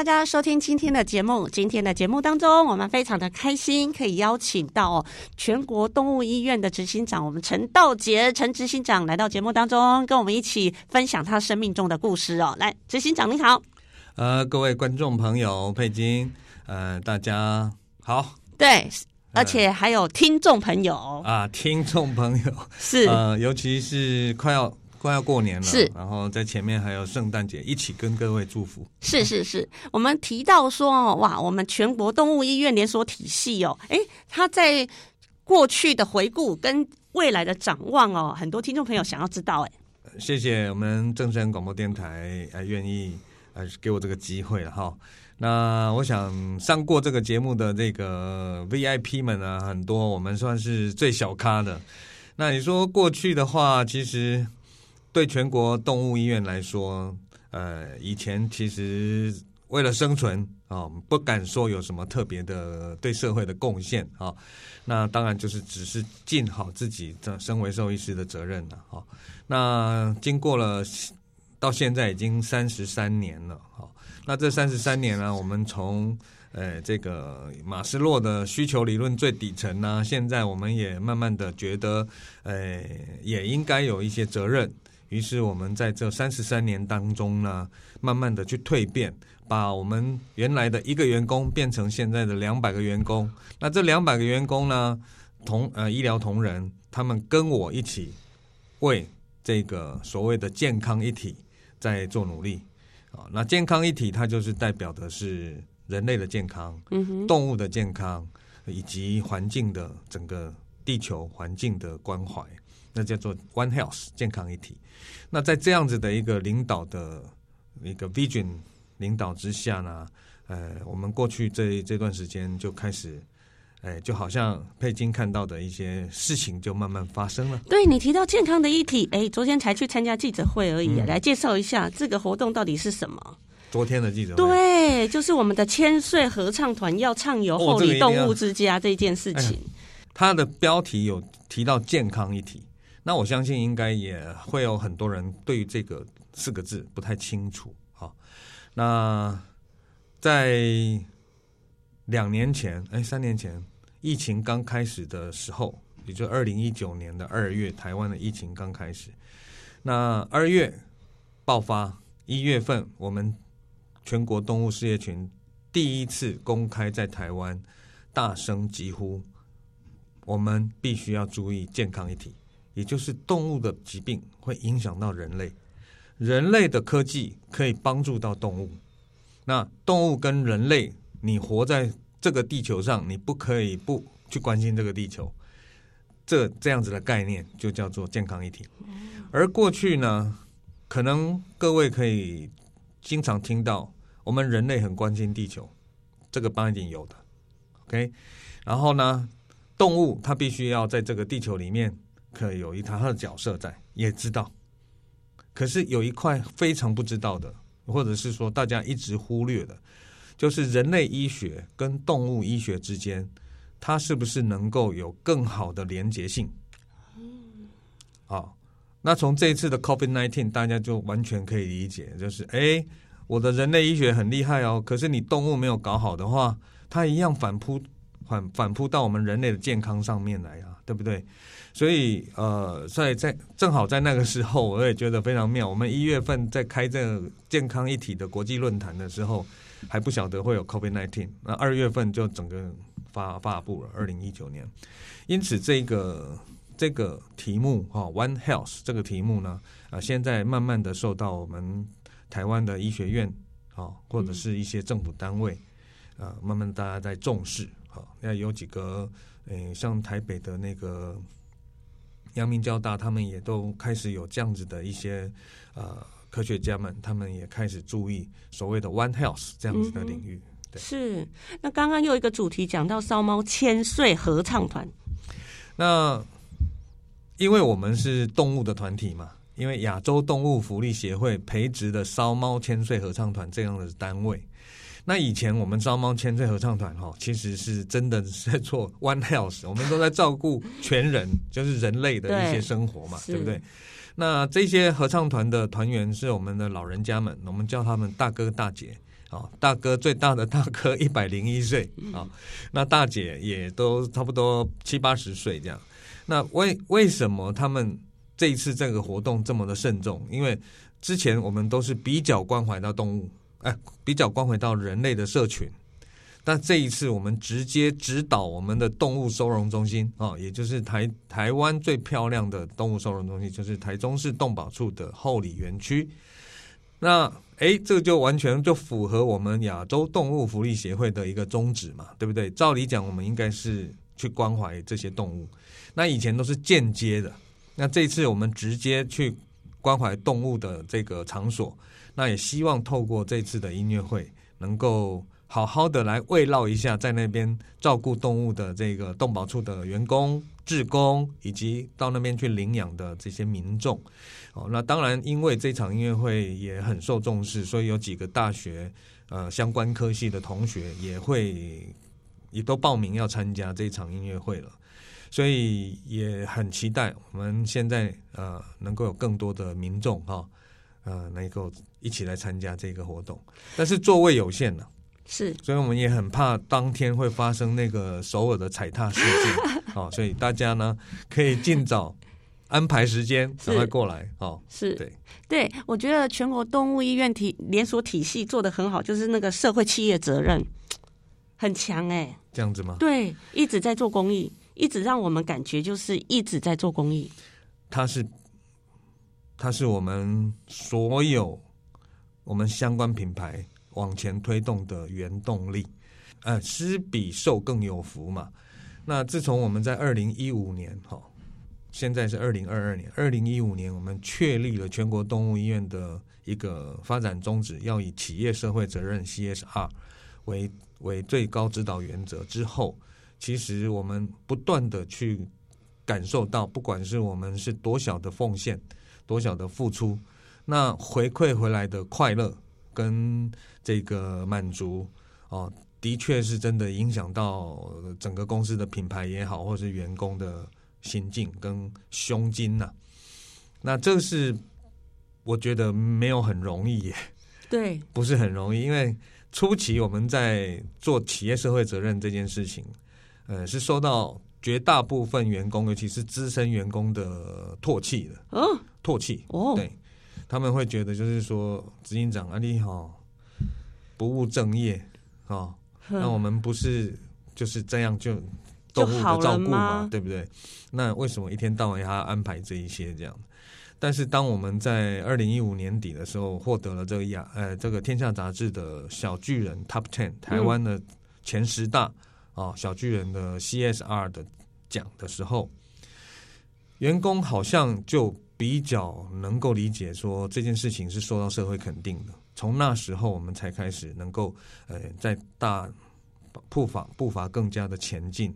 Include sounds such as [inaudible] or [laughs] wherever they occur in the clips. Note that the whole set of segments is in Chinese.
大家收听今天的节目。今天的节目当中，我们非常的开心，可以邀请到全国动物医院的执行长，我们陈道杰陈执行长来到节目当中，跟我们一起分享他生命中的故事哦。来，执行长您好。呃，各位观众朋友，佩金，呃，大家好。对，而且还有听众朋友啊，听众朋友是呃，尤其是快要。快要过年了，是，然后在前面还有圣诞节，一起跟各位祝福。是是是，[laughs] 我们提到说哦，哇，我们全国动物医院连锁体系哦，诶，它在过去的回顾跟未来的展望哦，很多听众朋友想要知道，诶，谢谢我们正声广播电台还愿意呃给我这个机会了哈。那我想上过这个节目的这个 VIP 们呢，很多我们算是最小咖的。那你说过去的话，其实。对全国动物医院来说，呃，以前其实为了生存啊，不敢说有什么特别的对社会的贡献啊。那当然就是只是尽好自己这身为兽医师的责任了啊。那经过了到现在已经三十三年了啊。那这三十三年呢，我们从呃这个马斯洛的需求理论最底层呢，现在我们也慢慢的觉得，呃，也应该有一些责任。于是我们在这三十三年当中呢，慢慢的去蜕变，把我们原来的一个员工变成现在的两百个员工。那这两百个员工呢，同呃医疗同仁，他们跟我一起为这个所谓的健康一体在做努力啊。那健康一体它就是代表的是人类的健康，嗯哼，动物的健康，以及环境的整个地球环境的关怀。那叫做 One Health 健康一体。那在这样子的一个领导的一个 Vision 领导之下呢，呃，我们过去这这段时间就开始，哎，就好像佩金看到的一些事情就慢慢发生了。对，你提到健康的议题，哎，昨天才去参加记者会而已，嗯、来介绍一下这个活动到底是什么？昨天的记者会，对，就是我们的千岁合唱团要畅游后里动物之家这件事情。它的标题有提到健康一体。那我相信应该也会有很多人对于这个四个字不太清楚。好，那在两年前，哎，三年前，疫情刚开始的时候，也就二零一九年的二月，台湾的疫情刚开始。那二月爆发，一月份我们全国动物事业群第一次公开在台湾大声疾呼，我们必须要注意健康一体。也就是动物的疾病会影响到人类，人类的科技可以帮助到动物。那动物跟人类，你活在这个地球上，你不可以不去关心这个地球。这这样子的概念就叫做健康一体。而过去呢，可能各位可以经常听到，我们人类很关心地球，这个帮一定有的。OK，然后呢，动物它必须要在这个地球里面。可有一他的角色在，也知道。可是有一块非常不知道的，或者是说大家一直忽略的，就是人类医学跟动物医学之间，它是不是能够有更好的连结性？嗯，好，那从这一次的 COVID-19，大家就完全可以理解，就是哎，我的人类医学很厉害哦，可是你动物没有搞好的话，它一样反扑反反扑到我们人类的健康上面来啊，对不对？所以，呃，在在正好在那个时候，[laughs] 我也觉得非常妙。我们一月份在开这个健康一体的国际论坛的时候，还不晓得会有 COVID nineteen。那二月份就整个发发布了，二零一九年。因此，这个这个题目哈，One Health 这个题目呢，啊，现在慢慢的受到我们台湾的医学院啊，或者是一些政府单位啊，慢慢大家在重视。好，那有几个，诶，像台北的那个。阳明交大，他们也都开始有这样子的一些呃科学家们，他们也开始注意所谓的 One Health 这样子的领域。嗯、对，是。那刚刚又一个主题讲到烧猫千岁合唱团，那因为我们是动物的团体嘛，因为亚洲动物福利协会培植的烧猫千岁合唱团这样的单位。那以前我们招猫千岁合唱团哈，其实是真的是在做 [laughs] One Health，我们都在照顾全人，就是人类的一些生活嘛，对，对不对？那这些合唱团的团员是我们的老人家们，我们叫他们大哥大姐啊，大哥最大的大哥一百零一岁啊，那大姐也都差不多七八十岁这样。那为为什么他们这一次这个活动这么的慎重？因为之前我们都是比较关怀到动物，哎，比较关怀到人类的社群。但这一次，我们直接指导我们的动物收容中心啊，也就是台台湾最漂亮的动物收容中心，就是台中市动保处的后里园区。那哎，这个就完全就符合我们亚洲动物福利协会的一个宗旨嘛，对不对？照理讲，我们应该是去关怀这些动物。那以前都是间接的，那这次我们直接去关怀动物的这个场所，那也希望透过这次的音乐会能够。好好的来慰劳一下，在那边照顾动物的这个动保处的员工、志工，以及到那边去领养的这些民众。哦，那当然，因为这场音乐会也很受重视，所以有几个大学呃相关科系的同学也会也都报名要参加这场音乐会了。所以也很期待我们现在呃能够有更多的民众哈呃能够一起来参加这个活动，但是座位有限了。是，所以我们也很怕当天会发生那个首尔的踩踏事件，好，[laughs] 所以大家呢可以尽早安排时间，赶快过来，哦，是对，对，我觉得全国动物医院体连锁体系做的很好，就是那个社会企业责任很强，哎，这样子吗？对，一直在做公益，一直让我们感觉就是一直在做公益。它是，它是我们所有我们相关品牌。往前推动的原动力，呃，施比受更有福嘛。那自从我们在二零一五年，哈，现在是二零二二年，二零一五年我们确立了全国动物医院的一个发展宗旨，要以企业社会责任 CSR 为为最高指导原则之后，其实我们不断的去感受到，不管是我们是多小的奉献，多小的付出，那回馈回来的快乐。跟这个满足哦，的确是真的影响到整个公司的品牌也好，或是员工的心境跟胸襟呐、啊。那这是我觉得没有很容易耶，[laughs] 对，不是很容易，因为初期我们在做企业社会责任这件事情，呃，是受到绝大部分员工，尤其是资深员工的唾弃的，哦，唾弃，哦，对。他们会觉得，就是说，执行长啊，你好，不务正业啊，那我们不是就是这样就动物的照顾嘛，对不对？那为什么一天到晚要安排这一些这样？但是当我们在二零一五年底的时候获得了这个亚呃这个天下杂志的小巨人 Top Ten 台湾的前十大啊小巨人的 CSR 的奖的时候，员工好像就。比较能够理解说这件事情是受到社会肯定的，从那时候我们才开始能够呃在大步伐步伐更加的前进，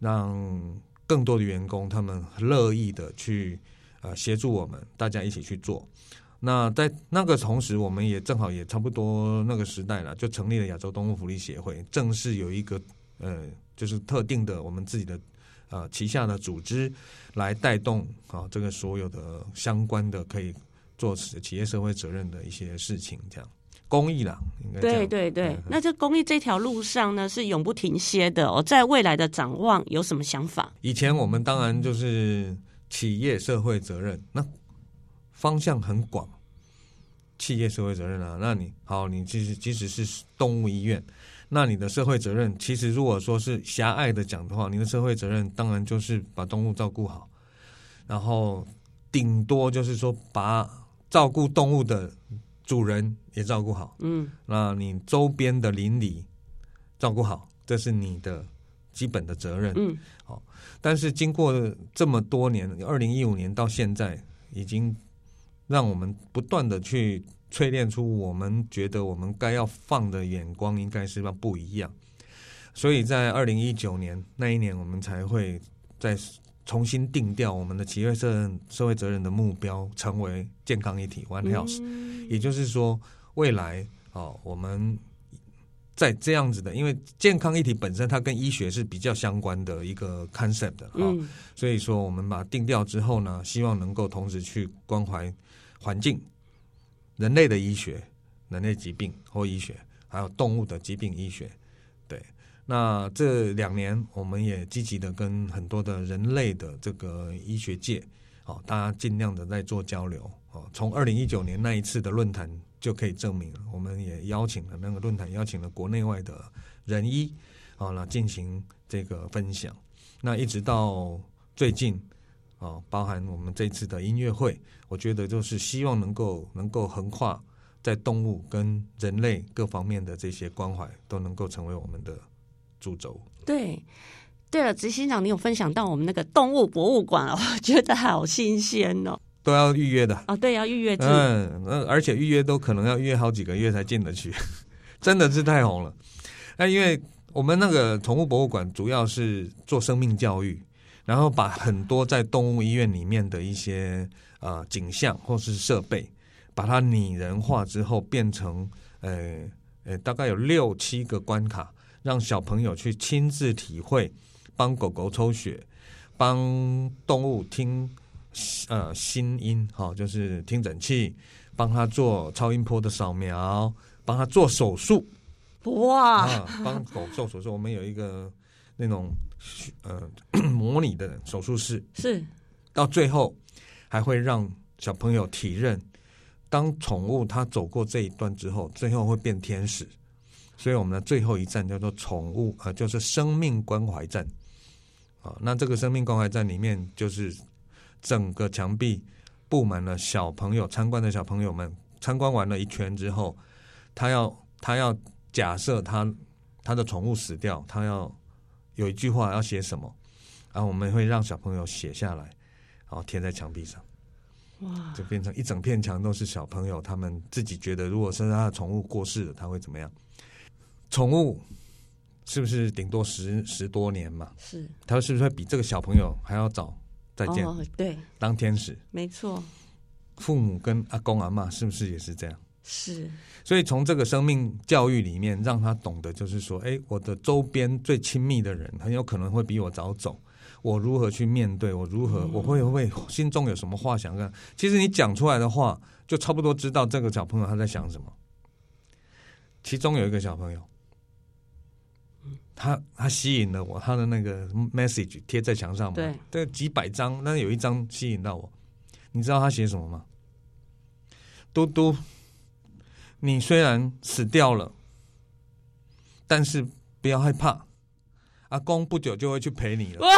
让更多的员工他们乐意的去呃协助我们，大家一起去做。那在那个同时，我们也正好也差不多那个时代了，就成立了亚洲动物福利协会，正式有一个呃就是特定的我们自己的。呃，旗下的组织来带动啊，这个所有的相关的可以做企业社会责任的一些事情，这样公益啦，应该对对对。嗯、那这公益这条路上呢，是永不停歇的哦。在未来的展望有什么想法？以前我们当然就是企业社会责任，那方向很广，企业社会责任啊。那你好，你即使即使是动物医院。那你的社会责任，其实如果说是狭隘的讲的话，你的社会责任当然就是把动物照顾好，然后顶多就是说把照顾动物的主人也照顾好。嗯，那你周边的邻里照顾好，这是你的基本的责任。嗯，好，但是经过这么多年，二零一五年到现在，已经让我们不断的去。淬炼出我们觉得我们该要放的眼光应该是要不一样，所以在二零一九年那一年，我们才会再重新定调我们的企业社任、社会责任的目标，成为健康一体 One Health，嗯，也就是说，未来哦，我们在这样子的，因为健康一体本身它跟医学是比较相关的一个 concept 啊，哦，嗯，所以说我们把它定调之后呢，希望能够同时去关怀环境、人类的医学、人类疾病或医学，还有动物的疾病医学。对那这两年，我们也积极的跟很多的人类的这个医学界，哦，大家尽量的在做交流，哦，从二零一九年那一次的论坛就可以证明，我们也邀请了那个论坛邀请了国内外的人医，啊，来进行这个分享。那一直到最近，啊，包含我们这次的音乐会，我觉得就是希望能够能够横跨在动物跟人类各方面的这些关怀，都能够成为我们的。主轴对，对了，执行长，你有分享到我们那个动物博物馆哦，[laughs] 我觉得好新鲜哦，都要预约的哦，对，要预约制，嗯，而且预约都可能要预约好几个月才进得去，[laughs] 真的是太红了。那因为我们那个宠物博物馆主要是做生命教育，然后把很多在动物医院里面的一些呃景象或是设备，把它拟人化之后，变成呃呃大概有六七个关卡。让小朋友去亲自体会，帮狗狗抽血，帮动物听呃心音，哈、哦，就是听诊器，帮他做超音波的扫描，帮他做手术，哇！帮、啊、狗做手术，我们有一个那种呃 [coughs] 模拟的手术室，是到最后还会让小朋友体认，当宠物它走过这一段之后，最后会变天使。所以我们的最后一站叫做宠物，呃，就是生命关怀站，啊，那这个生命关怀站里面就是整个墙壁布满了小朋友参观的小朋友们，参观完了一圈之后，他要他要假设他他的宠物死掉，他要有一句话要写什么，然后我们会让小朋友写下来，然后贴在墙壁上，哇，就变成一整片墙都是小朋友他们自己觉得，如果是他的宠物过世了，他会怎么样？宠物是不是顶多十十多年嘛？是，他是不是会比这个小朋友还要早再见？哦，对，当天使，没错。父母跟阿公阿妈是不是也是这样？是。所以从这个生命教育里面，让他懂得，就是说，哎，我的周边最亲密的人很有可能会比我早走，我如何去面对？我如何？嗯、我会不会心中有什么话想跟？其实你讲出来的话，就差不多知道这个小朋友他在想什么。其中有一个小朋友。他他吸引了我，他的那个 message 贴在墙上嘛，对，这几百张，那有一张吸引到我。你知道他写什么吗？嘟嘟，你虽然死掉了，但是不要害怕，阿公不久就会去陪你了。哇，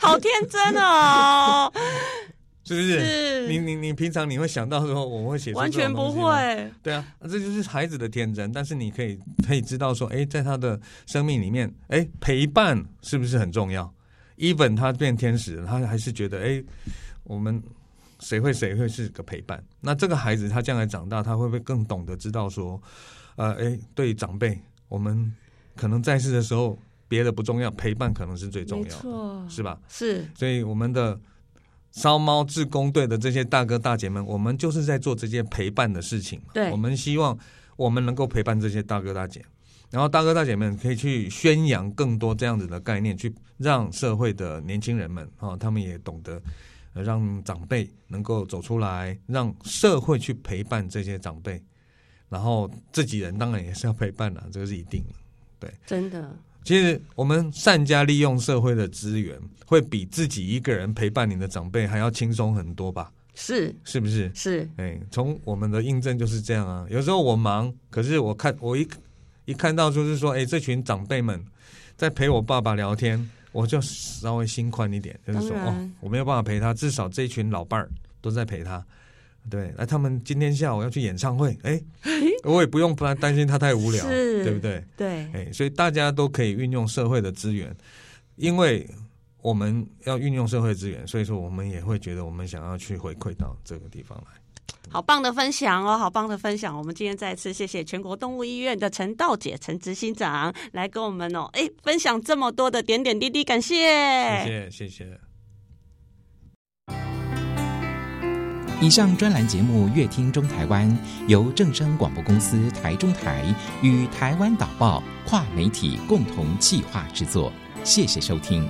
好天真哦！[laughs] 是不是？是你你你平常你会想到说我会写？完全不会。对啊，这就是孩子的天真。但是你可以可以知道说，哎，在他的生命里面，哎，陪伴是不是很重要？Even 他变天使，他还是觉得，哎，我们谁会谁会是个陪伴？那这个孩子他将来长大，他会不会更懂得知道说，呃，哎，对长辈，我们可能在世的时候，别的不重要，陪伴可能是最重要的，是吧？是。所以我们的。烧猫志工队的这些大哥大姐们，我们就是在做这些陪伴的事情。对，我们希望我们能够陪伴这些大哥大姐，然后大哥大姐们可以去宣扬更多这样子的概念，去让社会的年轻人们啊、哦，他们也懂得让长辈能够走出来，让社会去陪伴这些长辈，然后自己人当然也是要陪伴的，这个是一定的。对，真的。其实我们善加利用社会的资源，会比自己一个人陪伴你的长辈还要轻松很多吧？是，是不是？是。哎，从我们的印证就是这样啊。有时候我忙，可是我看我一一看到就是说，哎，这群长辈们在陪我爸爸聊天，我就稍微心宽一点，就是说，哦，我没有办法陪他，至少这群老伴儿都在陪他。对，那他们今天下午要去演唱会，哎，我也不用不然担心他太无聊，对不对？对，哎，所以大家都可以运用社会的资源，因为我们要运用社会资源，所以说我们也会觉得我们想要去回馈到这个地方来。好棒的分享哦，好棒的分享！我们今天再次谢谢全国动物医院的陈道姐陈执行长来跟我们哦，哎，分享这么多的点点滴滴，感谢，谢谢，谢谢。以上专栏节目《乐听中台湾》由正声广播公司台中台与台湾导报跨媒体共同企划制作，谢谢收听。